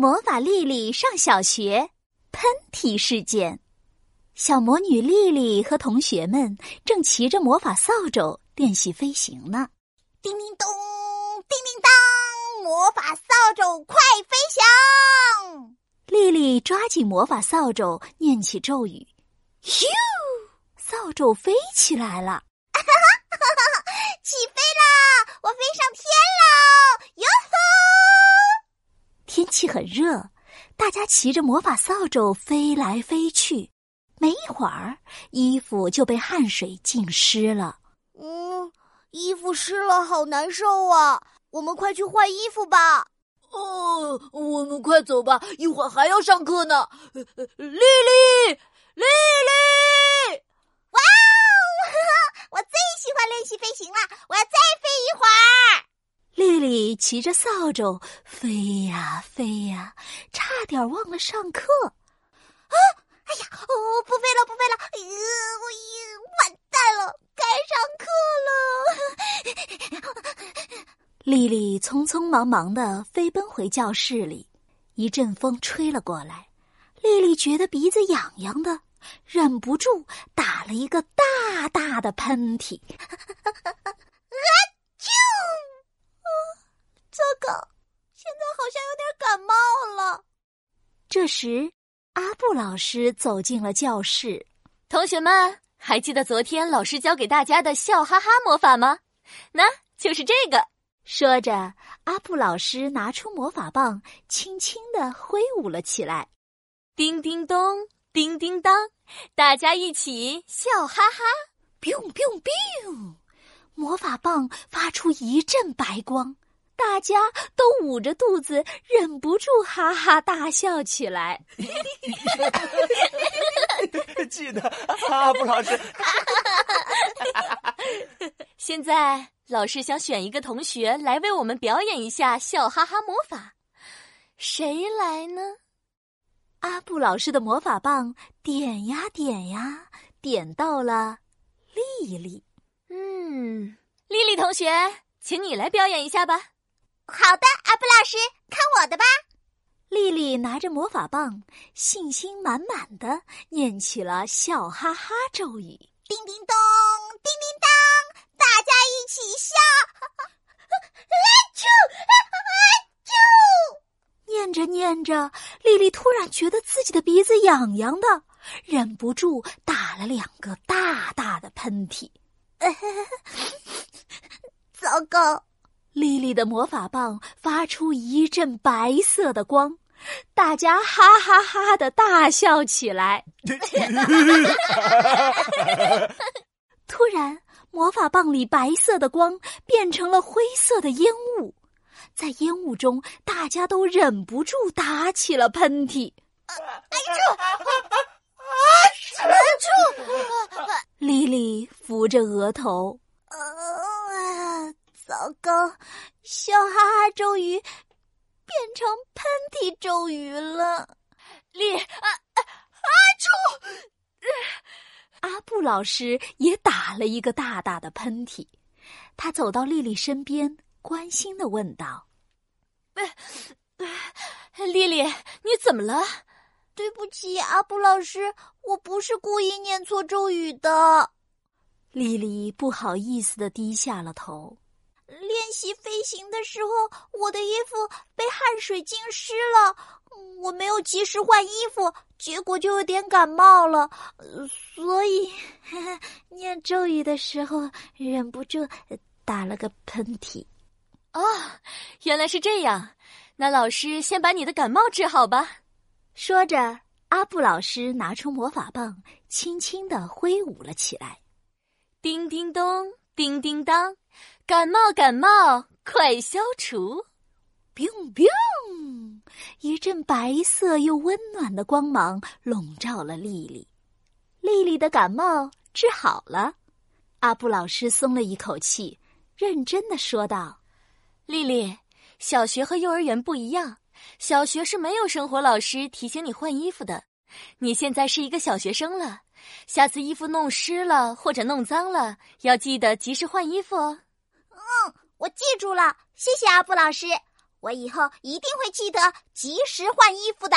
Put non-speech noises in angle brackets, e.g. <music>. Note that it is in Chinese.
魔法丽丽上小学，喷嚏事件。小魔女丽丽和同学们正骑着魔法扫帚练习飞行呢。叮叮咚，叮叮当，魔法扫帚快飞翔！丽丽抓紧魔法扫帚，念起咒语，咻，扫帚飞起来了。起飞啦！我飞上天气很热，大家骑着魔法扫帚飞来飞去。没一会儿，衣服就被汗水浸湿了。嗯，衣服湿了，好难受啊！我们快去换衣服吧。哦，我们快走吧，一会儿还要上课呢。丽丽，丽丽，哇哦！<laughs> 我最喜欢练习飞行了，我要再飞一会儿。丽丽骑着扫帚飞呀飞呀，差点忘了上课。啊！哎呀！哦，不飞了，不飞了！呃，我完蛋了，该上课了。<laughs> 丽丽匆匆忙忙的飞奔回教室里，一阵风吹了过来，丽丽觉得鼻子痒痒的，忍不住打了一个大大的喷嚏。啊！啾！啊，糟糕，现在好像有点感冒了。这时。阿布老师走进了教室，同学们还记得昨天老师教给大家的笑哈哈魔法吗？那就是这个。说着，阿布老师拿出魔法棒，轻轻的挥舞了起来。叮叮咚，叮叮当，大家一起笑哈哈！biu biu biu，魔法棒发出一阵白光。大家都捂着肚子，忍不住哈哈大笑起来。<laughs> 记得阿布老师。<laughs> 现在老师想选一个同学来为我们表演一下笑哈哈魔法，谁来呢？阿布老师的魔法棒点呀点呀，点到了丽丽。嗯，丽丽同学，请你来表演一下吧。好的，阿布老师，看我的吧！丽丽拿着魔法棒，信心满满的念起了笑哈哈咒语：叮叮咚，叮叮当，大家一起笑！<laughs> 啊啾啊啾！念着念着，丽丽突然觉得自己的鼻子痒痒的，忍不住打了两个大大的喷嚏。糟糕！丽丽的魔法棒发出一阵白色的光，大家哈哈哈的大笑起来。<laughs> 突然，魔法棒里白色的光变成了灰色的烟雾，在烟雾中，大家都忍不住打起了喷嚏。哎呦！住！丽丽扶着额头。糟糕，笑哈哈咒语变成喷嚏咒语了。丽啊啊啊！住！阿布老师也打了一个大大的喷嚏。他走到丽丽身边，关心的问道：“丽丽，你怎么了？”对不起，阿布老师，我不是故意念错咒语的。丽丽不好意思的低下了头。练习飞行的时候，我的衣服被汗水浸湿了，我没有及时换衣服，结果就有点感冒了，所以 <laughs> 念咒语的时候忍不住打了个喷嚏。哦，原来是这样，那老师先把你的感冒治好吧。说着，阿布老师拿出魔法棒，轻轻的挥舞了起来。叮叮咚，叮叮当。感冒，感冒，快消除！biu biu，一阵白色又温暖的光芒笼罩了丽丽。丽丽的感冒治好了，阿布老师松了一口气，认真的说道：“丽丽，小学和幼儿园不一样，小学是没有生活老师提醒你换衣服的。你现在是一个小学生了，下次衣服弄湿了或者弄脏了，要记得及时换衣服哦。”嗯，我记住了，谢谢阿布老师。我以后一定会记得及时换衣服的。